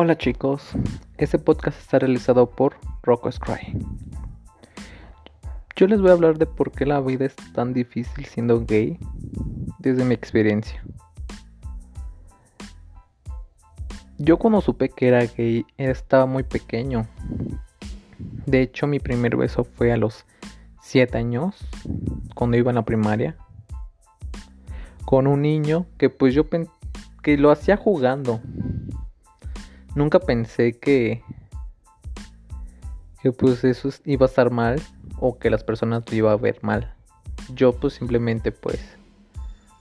Hola chicos, este podcast está realizado por Rocco Scry. Yo les voy a hablar de por qué la vida es tan difícil siendo gay desde mi experiencia. Yo cuando supe que era gay estaba muy pequeño. De hecho mi primer beso fue a los 7 años, cuando iba a la primaria, con un niño que pues yo que lo hacía jugando nunca pensé que que pues eso iba a estar mal o que las personas lo iban a ver mal. Yo pues simplemente pues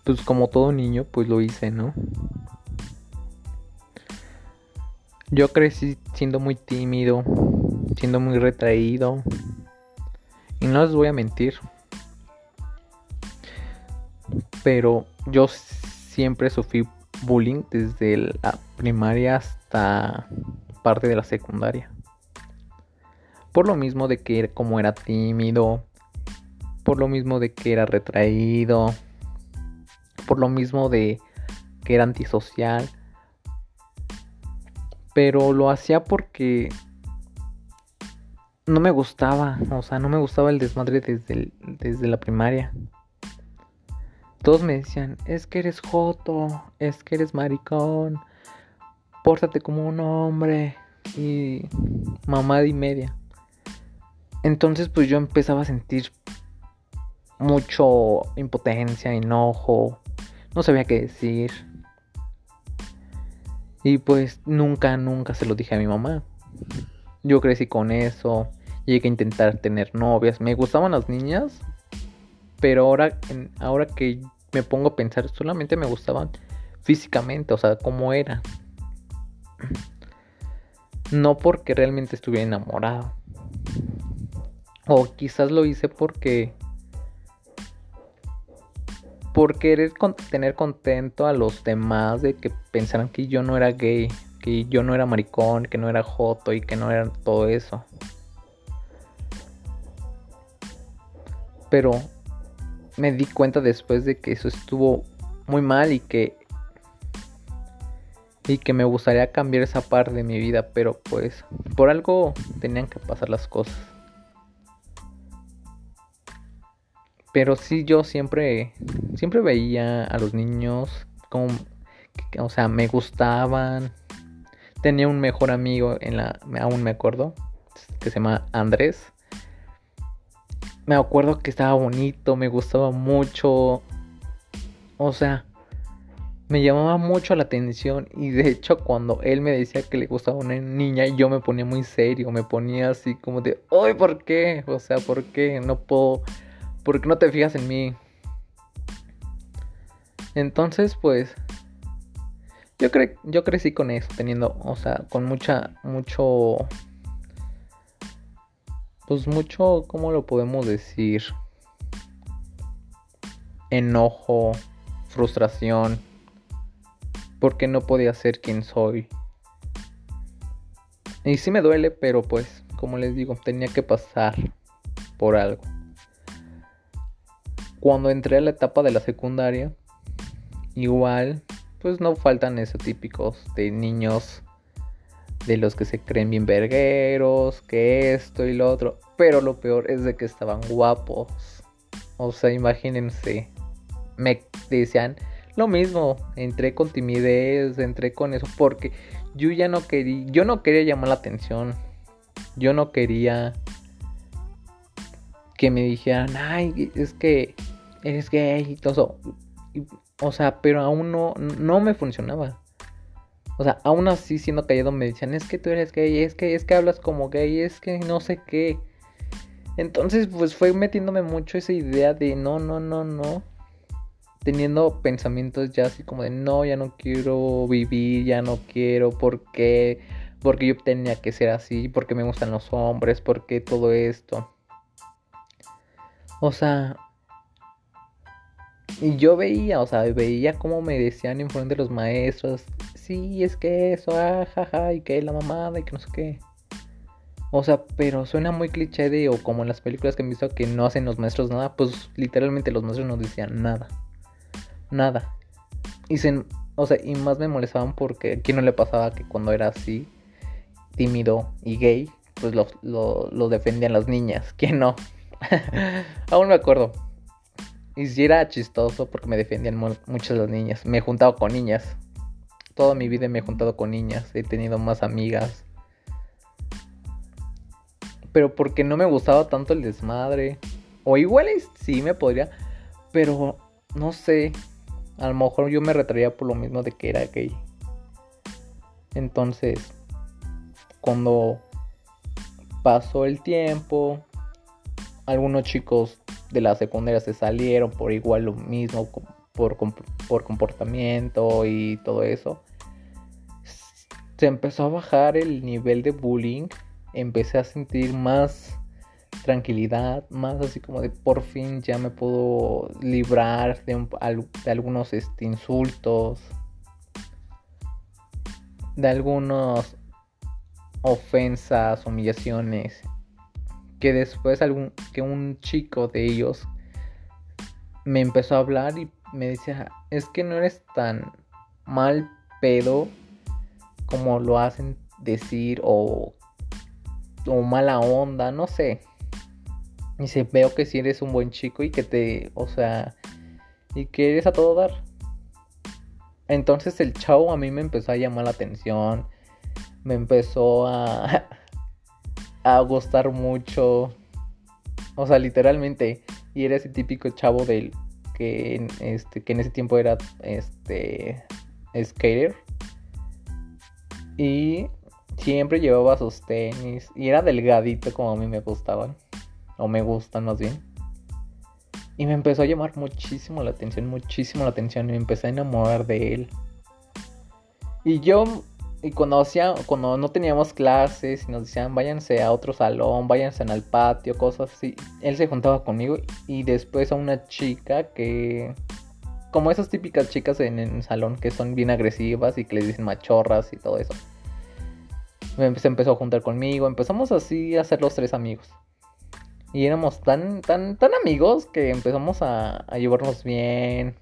pues como todo niño pues lo hice, ¿no? Yo crecí siendo muy tímido, siendo muy retraído. Y no les voy a mentir. Pero yo siempre sufrí bullying desde la primaria hasta parte de la secundaria. Por lo mismo de que como era tímido, por lo mismo de que era retraído, por lo mismo de que era antisocial. Pero lo hacía porque no me gustaba, o sea, no me gustaba el desmadre desde, desde la primaria. Todos me decían, es que eres joto, es que eres maricón, pórtate como un hombre y mamá y media. Entonces pues yo empezaba a sentir mucho impotencia, enojo, no sabía qué decir. Y pues nunca, nunca se lo dije a mi mamá. Yo crecí con eso, llegué a intentar tener novias, me gustaban las niñas, pero ahora, ahora que me pongo a pensar, solamente me gustaban físicamente, o sea, como era. No porque realmente estuviera enamorado. O quizás lo hice porque... Por querer tener contento a los demás de que pensaran que yo no era gay, que yo no era maricón, que no era joto y que no era todo eso. Pero me di cuenta después de que eso estuvo muy mal y que y que me gustaría cambiar esa parte de mi vida, pero pues por algo tenían que pasar las cosas. Pero sí yo siempre siempre veía a los niños como o sea, me gustaban. Tenía un mejor amigo en la aún me acuerdo que se llama Andrés me acuerdo que estaba bonito, me gustaba mucho. O sea, me llamaba mucho la atención y de hecho cuando él me decía que le gustaba una niña yo me ponía muy serio, me ponía así como de, "Ay, ¿por qué? O sea, ¿por qué no puedo por qué no te fijas en mí?" Entonces, pues yo yo crecí con eso, teniendo, o sea, con mucha mucho pues mucho, ¿cómo lo podemos decir? Enojo, frustración, porque no podía ser quien soy. Y sí me duele, pero pues, como les digo, tenía que pasar por algo. Cuando entré a la etapa de la secundaria, igual, pues no faltan esos típicos de niños de los que se creen bien vergueros, que esto y lo otro. Pero lo peor es de que estaban guapos. O sea, imagínense. Me decían lo mismo. Entré con timidez, entré con eso. Porque yo ya no quería. Yo no quería llamar la atención. Yo no quería que me dijeran, ay, es que eres gay y todo eso. O sea, pero aún no, no me funcionaba. O sea, aún así siendo callado me decían, es que tú eres gay, es que, es que hablas como gay, es que no sé qué. Entonces, pues fue metiéndome mucho esa idea de no, no, no, no. Teniendo pensamientos ya así como de no, ya no quiero vivir, ya no quiero, ¿por qué? Porque yo tenía que ser así, porque me gustan los hombres, porque todo esto. O sea, y yo veía, o sea, veía cómo me decían en frente de los maestros, sí, es que eso, ah, y que la mamada y que no sé qué. O sea, pero suena muy cliché de, o como en las películas que han visto que no hacen los maestros nada, pues literalmente los maestros no decían nada. Nada. Y se, O sea, y más me molestaban porque aquí no le pasaba que cuando era así, tímido y gay, pues lo, lo, defendían las niñas. ¿Quién no? Aún me acuerdo. Y si era chistoso porque me defendían muchas las niñas. Me he juntado con niñas. Toda mi vida me he juntado con niñas. He tenido más amigas. Pero porque no me gustaba tanto el desmadre. O igual sí me podría. Pero no sé. A lo mejor yo me retraía por lo mismo de que era gay. Entonces, cuando pasó el tiempo, algunos chicos de la secundaria se salieron por igual lo mismo, por, por comportamiento y todo eso. Se empezó a bajar el nivel de bullying. Empecé a sentir más tranquilidad, más así como de por fin ya me puedo librar de, algunos este, insultos, de algunas ofensas, humillaciones, que después algún, que un chico de ellos me empezó a hablar y me decía, es que no eres tan mal pedo como lo hacen decir o, o mala onda, no sé. Y se veo que si eres un buen chico y que te, o sea, y que eres a todo dar. Entonces el chavo a mí me empezó a llamar la atención, me empezó a, a gustar mucho. O sea, literalmente. Y era ese típico chavo del que, este, que en ese tiempo era este skater. Y siempre llevaba sus tenis. Y era delgadito como a mí me gustaban o me gustan más bien. Y me empezó a llamar muchísimo la atención, muchísimo la atención. Y me empecé a enamorar de él. Y yo, y cuando, hacía, cuando no teníamos clases y nos decían váyanse a otro salón, váyanse al patio, cosas así, él se juntaba conmigo y después a una chica que, como esas típicas chicas en el salón que son bien agresivas y que les dicen machorras y todo eso. Se empezó a juntar conmigo, empezamos así a ser los tres amigos. Y éramos tan, tan, tan amigos que empezamos a, llevarnos bien.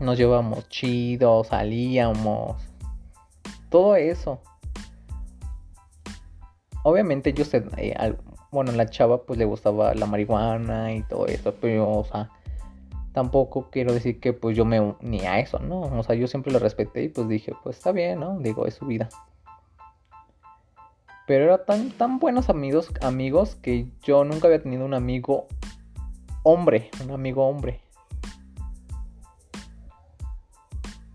Nos llevamos chido, salíamos. Todo eso. Obviamente yo sé, eh, bueno, la chava pues le gustaba la marihuana y todo eso, pero o sea, tampoco quiero decir que pues yo me uní a eso, ¿no? O sea, yo siempre lo respeté y pues dije, pues está bien, ¿no? Digo, es su vida. Pero eran tan, tan buenos amigos, amigos que yo nunca había tenido un amigo hombre, un amigo hombre.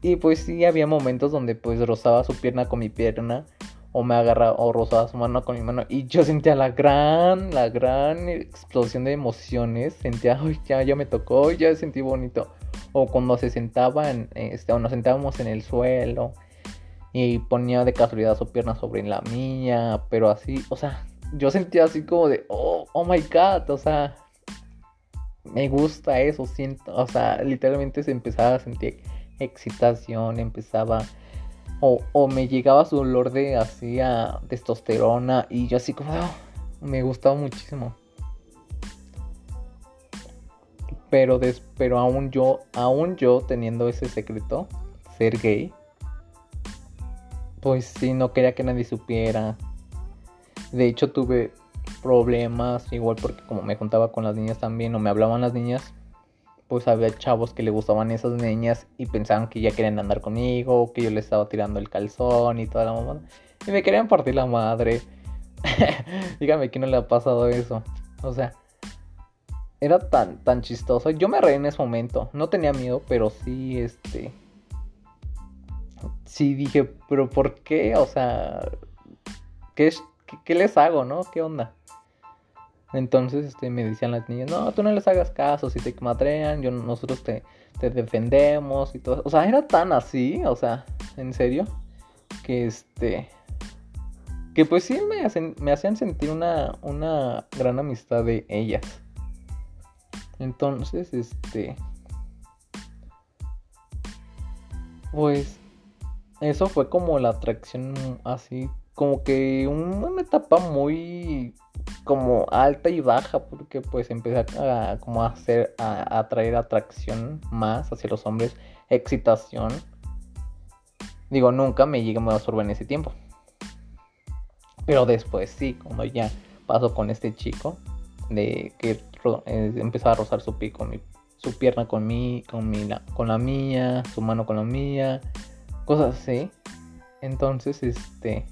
Y pues sí, había momentos donde pues rozaba su pierna con mi pierna. O me agarraba o rozaba su mano con mi mano. Y yo sentía la gran, la gran explosión de emociones. Sentía, ay, ya, ya me tocó, ya sentí bonito. O cuando se sentaban, este, o nos sentábamos en el suelo y ponía de casualidad su pierna sobre la mía, pero así, o sea, yo sentía así como de, oh, oh my god, o sea, me gusta eso, siento, o sea, literalmente se empezaba a sentir excitación, empezaba, o, o me llegaba su olor de así a testosterona y yo así como, oh, me gustaba muchísimo. Pero, des, pero aún yo, aún yo teniendo ese secreto, ser gay, pues sí, no quería que nadie supiera. De hecho tuve problemas, igual porque como me juntaba con las niñas también o me hablaban las niñas, pues había chavos que le gustaban esas niñas y pensaban que ya querían andar conmigo, que yo les estaba tirando el calzón y toda la mamada. Y me querían partir la madre. Dígame que no le ha pasado eso. O sea, era tan, tan chistoso. Yo me reí en ese momento. No tenía miedo, pero sí, este sí dije, pero ¿por qué? O sea, ¿qué, qué, les hago, no? ¿Qué onda? Entonces este, me decían las niñas, no, tú no les hagas caso, si te madrean, yo, nosotros te, te defendemos y todo. O sea, era tan así, o sea, en serio, que este... Que pues sí me, hacen, me hacían sentir una, una gran amistad de ellas. Entonces, este... Pues eso fue como la atracción así, como que una etapa muy como alta y baja, porque pues empecé a, como a hacer, a, atraer atracción más hacia los hombres, excitación. Digo, nunca me llegué a masturbar en ese tiempo. Pero después sí, cuando ya pasó con este chico, de que eh, empezaba a rozar su pico, su pierna con mi, con mi, con la mía, su mano con la mía, cosas así. Entonces, este,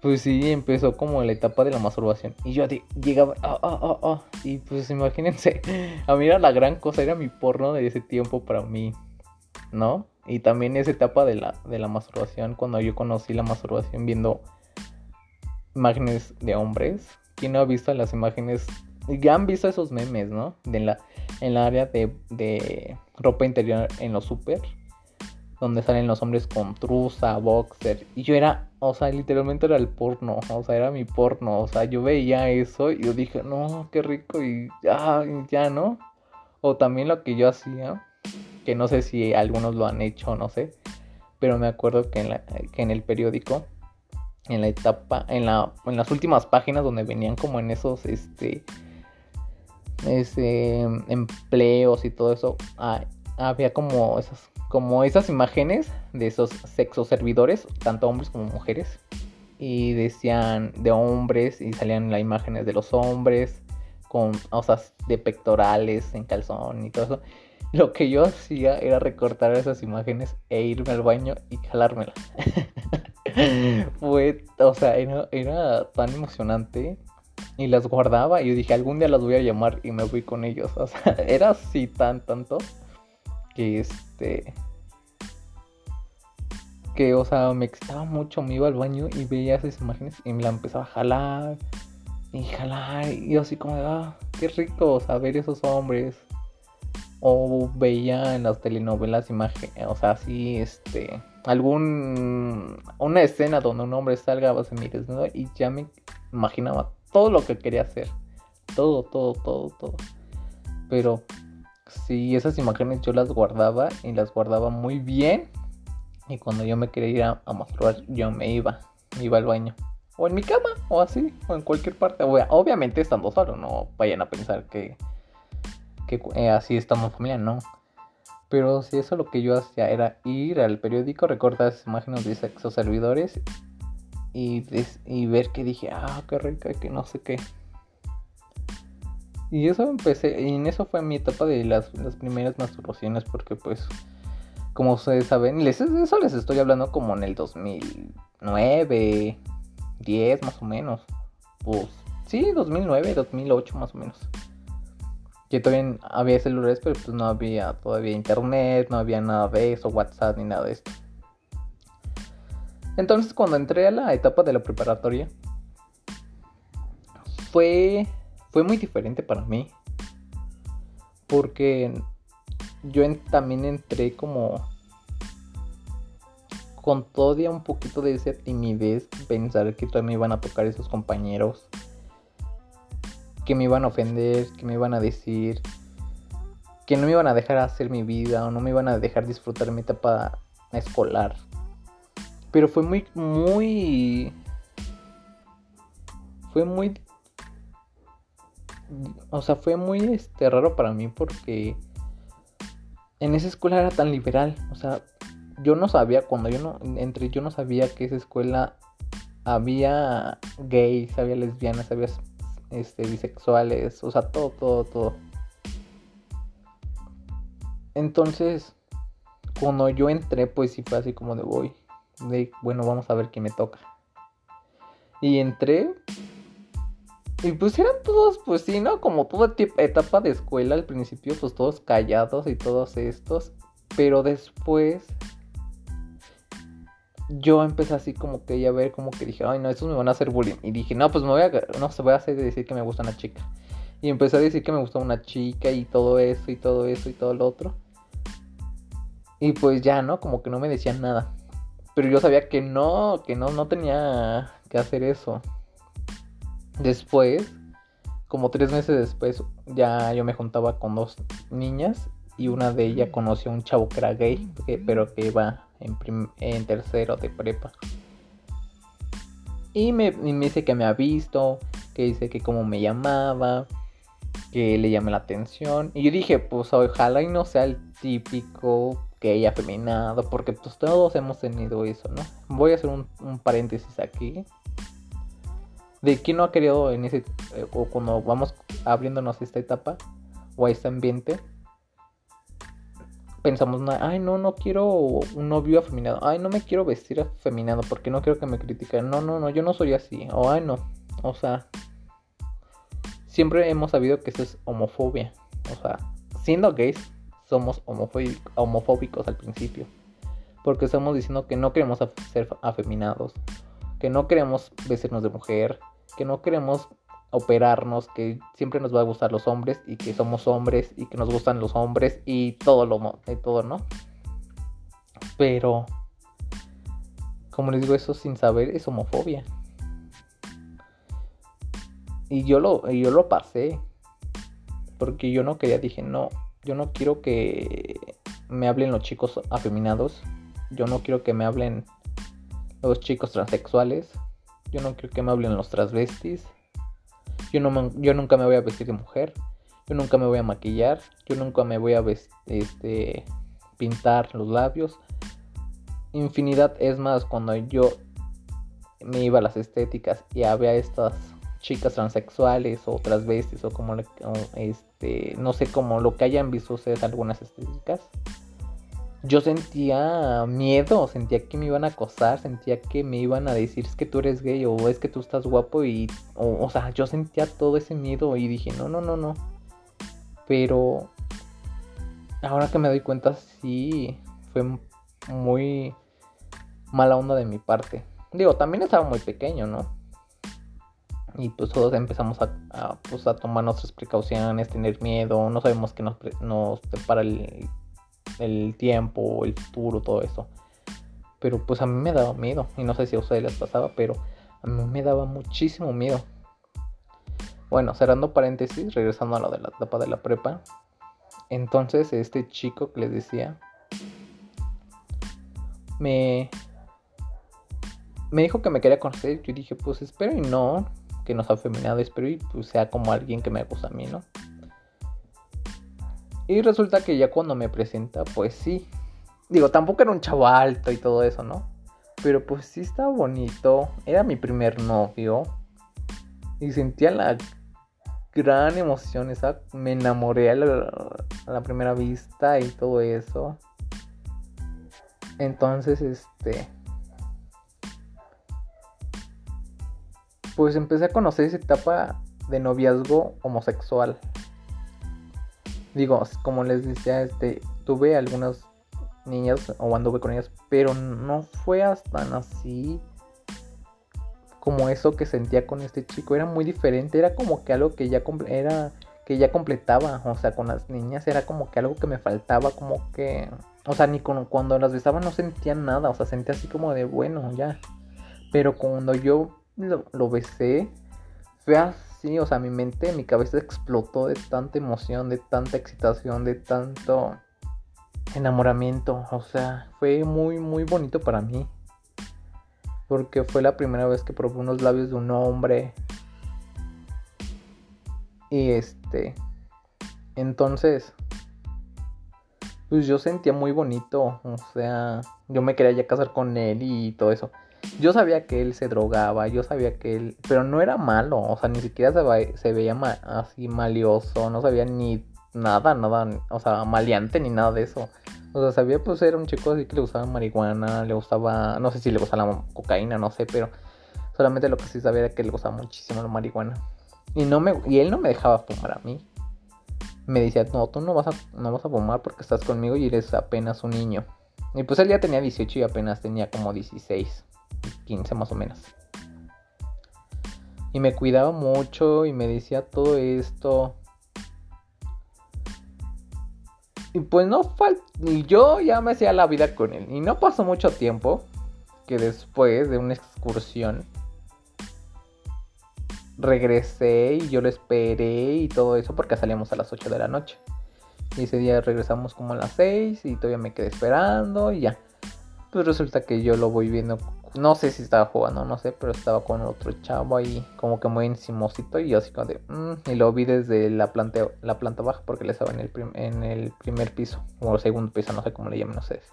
pues sí, empezó como la etapa de la masturbación. Y yo llegaba, ah, ah, ah, y pues imagínense, a mí era la gran cosa, era mi porno de ese tiempo para mí, ¿no? Y también esa etapa de la, de la masturbación, cuando yo conocí la masturbación viendo imágenes de hombres. ¿Quién no ha visto las imágenes? Ya han visto esos memes, ¿no? De la, en la área de, de ropa interior en los super donde salen los hombres con truza, boxer. Y yo era, o sea, literalmente era el porno, o sea, era mi porno, o sea, yo veía eso y yo dije, no, qué rico y ya, ya, ¿no? O también lo que yo hacía, que no sé si algunos lo han hecho, no sé, pero me acuerdo que en, la, que en el periódico, en la etapa, en, la, en las últimas páginas donde venían como en esos, este, ese, empleos y todo eso, ah, había como esas como esas imágenes de esos sexos servidores, tanto hombres como mujeres. Y decían de hombres y salían las imágenes de los hombres con osas de pectorales en calzón y todo eso. Lo que yo hacía era recortar esas imágenes e irme al baño y jalármela. Fue, o sea, era, era, tan emocionante. Y las guardaba y yo dije, algún día las voy a llamar y me voy con ellos. O sea, era así tan tanto que este que o sea me excitaba mucho me iba al baño y veía esas imágenes y me la empezaba a jalar y jalar y yo así como ah qué rico o sea ver esos hombres o veía en las telenovelas imágenes o sea así este algún una escena donde un hombre salga a mi desnudo y ya me imaginaba todo lo que quería hacer. Todo todo todo todo. Pero Sí, esas imágenes yo las guardaba y las guardaba muy bien. Y cuando yo me quería ir a, mostrar, yo me iba, me iba al baño. O en mi cama, o así, o en cualquier parte. Obviamente estando solo, no vayan a pensar que, que eh, así estamos familia, no. Pero si eso lo que yo hacía era ir al periódico, recortar esas imágenes de sexo servidores y, y ver que dije, ah, qué rica, que no sé qué. Y eso empecé, y en eso fue mi etapa de las, primeras masturbaciones, porque pues, como ustedes saben, eso les estoy hablando como en el 2009, 10 más o menos. Pues, sí, 2009, 2008 más o menos. Que todavía había celulares, pero pues no había todavía internet, no había nada de eso, WhatsApp ni nada de esto. Entonces cuando entré a la etapa de la preparatoria, fue fue muy diferente para mí. Porque yo también entré como con todavía un poquito de esa timidez, pensar que todavía me iban a tocar esos compañeros, que me iban a ofender, que me iban a decir, que no me iban a dejar hacer mi vida o no me iban a dejar disfrutar mi etapa escolar. Pero fue muy, muy... Fue muy o sea, fue muy este, raro para mí porque en esa escuela era tan liberal. O sea, yo no sabía, cuando yo no entré, yo no sabía que esa escuela había gays, había lesbianas, había este, bisexuales, o sea, todo, todo, todo. Entonces, cuando yo entré, pues sí fue así como de voy, de bueno, vamos a ver qué me toca. Y entré y pues eran todos, pues sí, ¿no? Como toda etapa de escuela al principio, pues todos callados y todos estos. Pero después yo empecé así como que ya ver como que dije, ay no, estos me van a hacer bullying. Y dije, no, pues me voy a, no se voy a hacer decir que me gusta una chica. Y empecé a decir que me gusta una chica y todo eso y todo eso y todo lo otro. Y pues ya, ¿no? Como que no me decían nada. Pero yo sabía que no, que no, no tenía que hacer eso. Después, como tres meses después, ya yo me juntaba con dos niñas y una de ellas conoció a un chavo que era gay, pero que iba en, en tercero de prepa. Y me, dice que me ha visto, que dice que cómo me llamaba, que le llamé la atención. Y yo dije, pues ojalá y no sea el típico gay afeminado, porque pues todos hemos tenido eso, ¿no? Voy a hacer un, un paréntesis aquí. De quién no ha querido en ese, eh, o cuando vamos abriéndonos esta etapa, o a este ambiente, pensamos, ay, no, no quiero un novio afeminado, ay, no me quiero vestir afeminado porque no quiero que me critiquen, no, no, no, yo no soy así, o ay, no, o sea, siempre hemos sabido que eso es homofobia, o sea, siendo gays, somos homofóbicos al principio, porque estamos diciendo que no queremos ser afeminados, que no queremos vestirnos de mujer, que no queremos operarnos, que siempre nos va a gustar los hombres y que somos hombres y que nos gustan los hombres y todo lo y todo, ¿no? Pero como les digo, eso sin saber es homofobia. Y yo lo yo lo pasé porque yo no quería, dije, no, yo no quiero que me hablen los chicos afeminados. Yo no quiero que me hablen los chicos transexuales. Yo no quiero que me hablen los transvestis. Yo, no, yo nunca me voy a vestir de mujer. Yo nunca me voy a maquillar. Yo nunca me voy a este, pintar los labios. Infinidad es más cuando yo me iba a las estéticas y había estas chicas transexuales o transvestis o como este no sé cómo lo que hayan visto ustedes algunas estéticas yo sentía miedo, sentía que me iban a acosar, sentía que me iban a decir es que tú eres gay o es que tú estás guapo y, o, sea, yo sentía todo ese miedo y dije, no, no, no, no. Pero ahora que me doy cuenta, sí, fue muy mala onda de mi parte. Digo, también estaba muy pequeño, ¿no? Y pues todos empezamos a, pues, a tomar nuestras precauciones, tener miedo, no sabemos que nos, nos separa el el tiempo, el futuro, todo eso. Pero pues a mí me daba miedo. Y no sé si a ustedes les pasaba, pero a mí me daba muchísimo miedo. Bueno, cerrando paréntesis, regresando a lo de la etapa de la prepa. Entonces este chico que les decía me me dijo que me quería conocer. Yo dije, pues espero y no, que nos ha feminado, espero y pues sea como alguien que me gusta a mí, ¿no? Y resulta que ya cuando me presenta, pues sí. Digo, tampoco era un chavo alto y todo eso, ¿no? Pero pues sí estaba bonito. Era mi primer novio. Y sentía la gran emoción. Esa, me enamoré a la, primera vista y todo eso. Entonces, este... Pues empecé a conocer esa etapa de noviazgo homosexual. Digo, como les decía, este, tuve algunas niñas o anduve con ellas, pero no fue hasta así como eso que sentía con este chico. Era muy diferente, era como que algo que ya era que ya completaba, o sea, con las niñas era como que algo que me faltaba, como que, o sea, ni con, cuando las besaba no sentía nada, o sea, sentía así como de bueno, ya. Pero cuando yo lo, lo besé, fue así o sea, mi mente, mi cabeza explotó de tanta emoción, de tanta excitación, de tanto enamoramiento. O sea, fue muy, muy bonito para mí. Porque fue la primera vez que probé unos labios de un hombre. Y este. Entonces. Pues yo sentía muy bonito. O sea, yo me quería ya casar con él y todo eso. Yo sabía que él se drogaba, yo sabía que él, pero no era malo, o sea, ni siquiera se, veía así malioso, no sabía ni nada, nada, o sea, maleante ni nada de eso. O sea, sabía pues era un chico así que le gustaba marihuana, le gustaba, no sé si le gustaba la cocaína, no sé, pero solamente lo que sí sabía era que le gustaba muchísimo la marihuana. Y no me y él no me dejaba fumar a mí. Me decía, "No, tú no vas a no vas a fumar porque estás conmigo y eres apenas un niño." Y pues él ya tenía 18 y apenas tenía como 16. 15 más o menos. Y me cuidaba mucho y me decía todo esto. Y pues no falta. Y yo ya me hacía la vida con él. Y no pasó mucho tiempo que después de una excursión regresé y yo lo esperé y todo eso porque salíamos a las 8 de la noche. Y ese día regresamos como a las 6 y todavía me quedé esperando y ya. Pues resulta que yo lo voy viendo no sé si estaba jugando, no sé, pero estaba con otro chavo ahí, como que muy encimosito. Y yo así como de. Mm", y lo vi desde la planta, la planta baja, porque le estaba en el, en el primer piso, o el segundo piso, no sé cómo le llaman ustedes.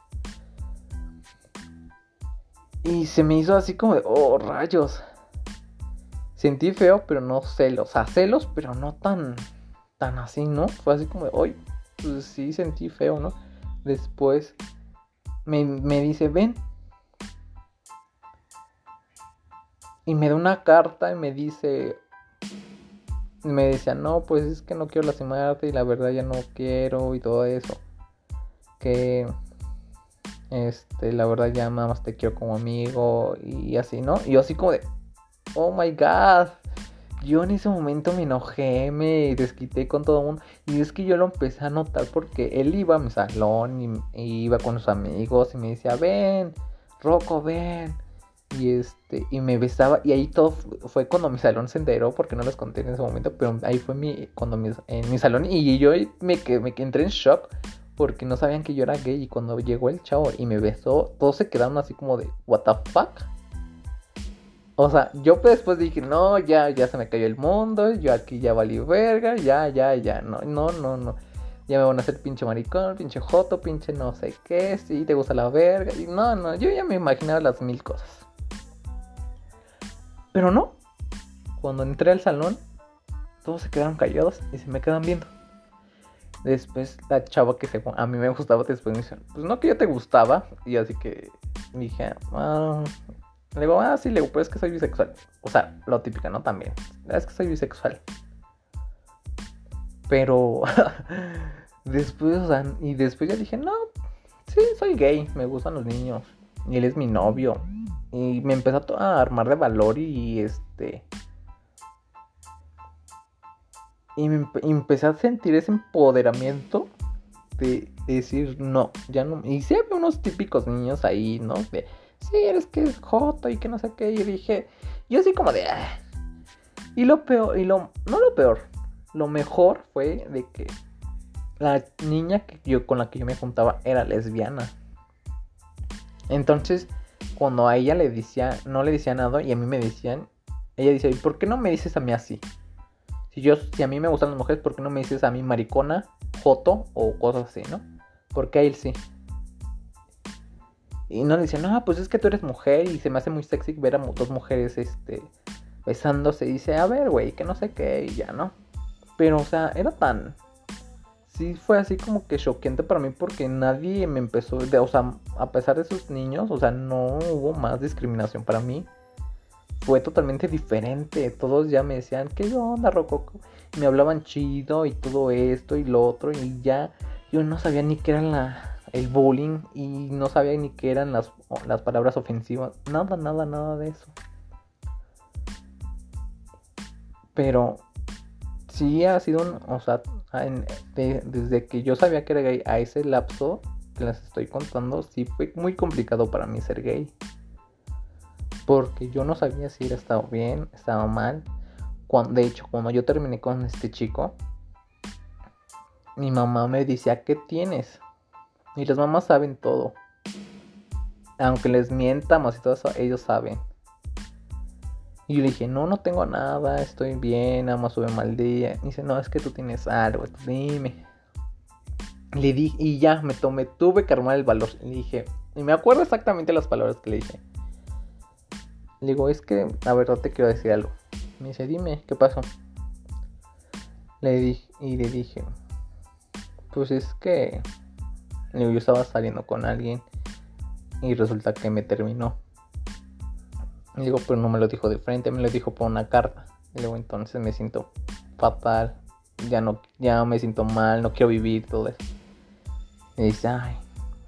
Y se me hizo así como de. Oh, rayos. Sentí feo, pero no celos. O sea, celos, pero no tan. tan así, ¿no? Fue así como de. Oye, pues sí sentí feo, ¿no? Después me, me dice, ven y me da una carta y me dice, me decía, no, pues es que no quiero lastimarte y la verdad ya no quiero y todo eso. Que, este, la verdad ya nada más te quiero como amigo y así, ¿no? Y yo así como de, oh my god. Yo en ese momento me enojé, me desquité con todo el mundo. Y es que yo lo empecé a notar porque él iba a mi salón y, iba con sus amigos y me decía, ven, Rocco, ven y este y me besaba y ahí todo fue cuando mi salón se enteró porque no les conté en ese momento pero ahí fue mi cuando mi, en mi salón y yo me, me entré en shock porque no sabían que yo era gay y cuando llegó el chavo y me besó todos se quedaron así como de what the fuck o sea yo después dije no ya ya se me cayó el mundo yo aquí ya valí verga ya ya ya no no no no ya me van a hacer pinche maricón, pinche joto, pinche no sé qué, si te gusta la verga. Y no, no, yo ya me imaginaba las mil cosas. Pero no. Cuando entré al salón, todos se quedaron callados y se me quedan viendo. Después la chava que a mí me gustaba después me dice, pues no que yo te gustaba. Y así que dije, ah, le digo, ah, sí, le digo, pues es que soy bisexual. O sea, lo típico, ¿no? También. Es que soy bisexual. Pero después, o sea, y después ya dije, no, sí, soy gay, me gustan los niños. Y él es mi novio. Y me empezó a armar de valor y este... Y me empecé a sentir ese empoderamiento de decir no, ya no. Y sí había unos típicos niños ahí, ¿no? De, sí, eres que es joto y que no sé qué. Y dije, yo así como de, ah". Y lo peor, y lo, no lo peor, lo mejor fue de que la niña que yo, con la que yo me juntaba era lesbiana. Entonces, cuando a ella le decía, no le decía nada y a mí me decían, ella dice, ¿y por qué no me dices a mí así? Si yo, si a mí me gustan las mujeres, ¿por qué no me dices a mí maricona, joto o cosas así, no? Porque a él sí. Y no le decían, no, pues es que tú eres mujer y se me hace muy sexy ver a dos mujeres, este, besándose. Y dice, a ver, güey, que no sé qué, y ya, ¿no? Pero, o sea, era tan, fue así como que choqueante para mí porque nadie me empezó, o sea, a pesar de esos niños, o sea, no hubo más discriminación para mí. Fue totalmente diferente. Todos ya me decían, ¿qué onda, Rococo? Me hablaban chido y todo esto y lo otro y ya yo no sabía ni qué era el bullying y no sabía ni qué eran las, las palabras ofensivas. Nada, nada, nada de eso. Pero sí ha sido un, o sea, desde que yo sabía que era gay a ese lapso que les estoy contando, sí fue muy complicado para mí ser gay. Porque yo no sabía si era estado bien, estaba mal. De hecho, cuando yo terminé con este chico, mi mamá me decía, ¿qué tienes? Y las mamás saben todo. Aunque les mientamos y todo eso, ellos saben. Y yo le dije, no, no tengo nada, estoy bien, nada sube mal día. Y dice, no, es que tú tienes algo, dime. Le dije, y ya, me tomé, tuve que armar el valor. Le dije, y me acuerdo exactamente las palabras que le dije. Le digo, es que la verdad te quiero decir algo. Me dice, dime, ¿qué pasó? Le dije, y le dije, pues es que yo estaba saliendo con alguien y resulta que me terminó. Digo, pero no me lo dijo de frente, me lo dijo por una carta. Y luego entonces me siento fatal, ya no, ya me siento mal, no quiero vivir, todo eso. Y dice, ay,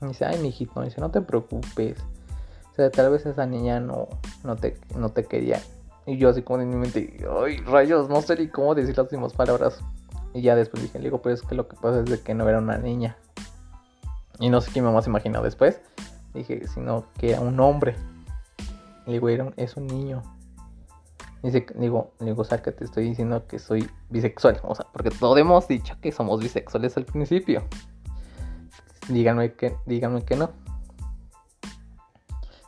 y dice, ay, mijito, dice, no te preocupes. O sea, tal vez esa niña no, no, te, no te quería. Y yo así como en mi mente, ay, rayos, no sé ni cómo decir las últimas palabras. Y ya después dije, digo, pero es que lo que pasa es de que no era una niña. Y no sé qué me más imaginado después. Dije, sino que era un hombre. Le digo, es un niño. Dice, digo, digo, o que te estoy diciendo que soy bisexual. O sea, porque todos hemos dicho que somos bisexuales al principio. Díganme que, díganme que no.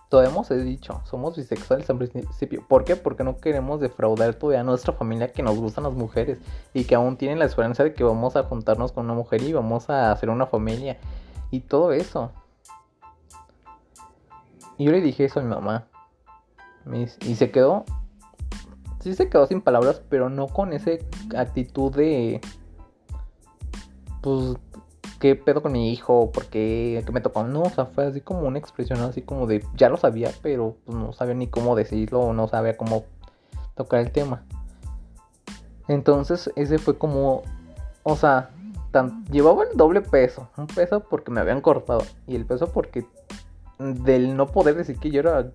Todo hemos dicho, somos bisexuales al principio. ¿Por qué? Porque no queremos defraudar todavía a nuestra familia que nos gustan las mujeres y que aún tienen la esperanza de que vamos a juntarnos con una mujer y vamos a hacer una familia y todo eso. Y yo le dije eso a mi mamá. Y se quedó. Sí se quedó sin palabras, pero no con esa actitud de. Pues qué pedo con mi hijo, por qué, me tocó. No, o sea, fue así como una expresión así como de, ya lo sabía, pero pues no sabía ni cómo decirlo, o no sabía cómo tocar el tema. Entonces ese fue como, o sea, llevaba el doble peso, un peso porque me habían cortado y el peso porque del no poder decir que yo era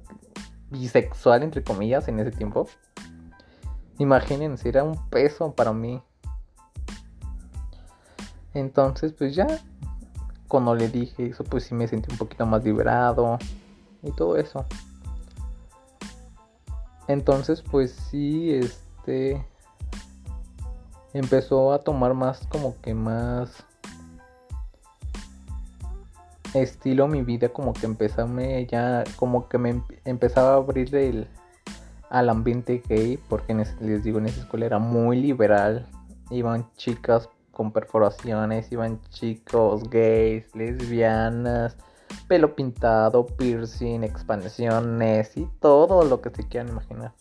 bisexual, entre comillas, en ese tiempo. Imagínense, era un peso para mí. Entonces, pues ya, cuando le dije eso, pues sí me sentí un poquito más liberado y todo eso. Entonces, pues sí, este empezó a tomar más como que más estilo mi vida como que empezame ya como que me empezaba a abrir el al ambiente gay porque les digo en esa escuela era muy liberal iban chicas con perforaciones, iban chicos gays, lesbianas, pelo pintado, piercing, expansiones y todo lo que se quieran imaginar.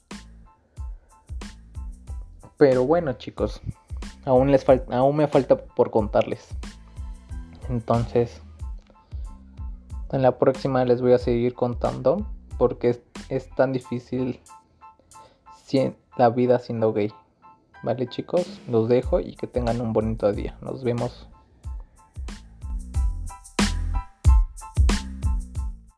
Pero bueno, chicos, aún les aún me falta por contarles. Entonces, en la próxima les voy a seguir contando porque es, es tan difícil la vida siendo gay. Vale chicos, los dejo y que tengan un bonito día. Nos vemos.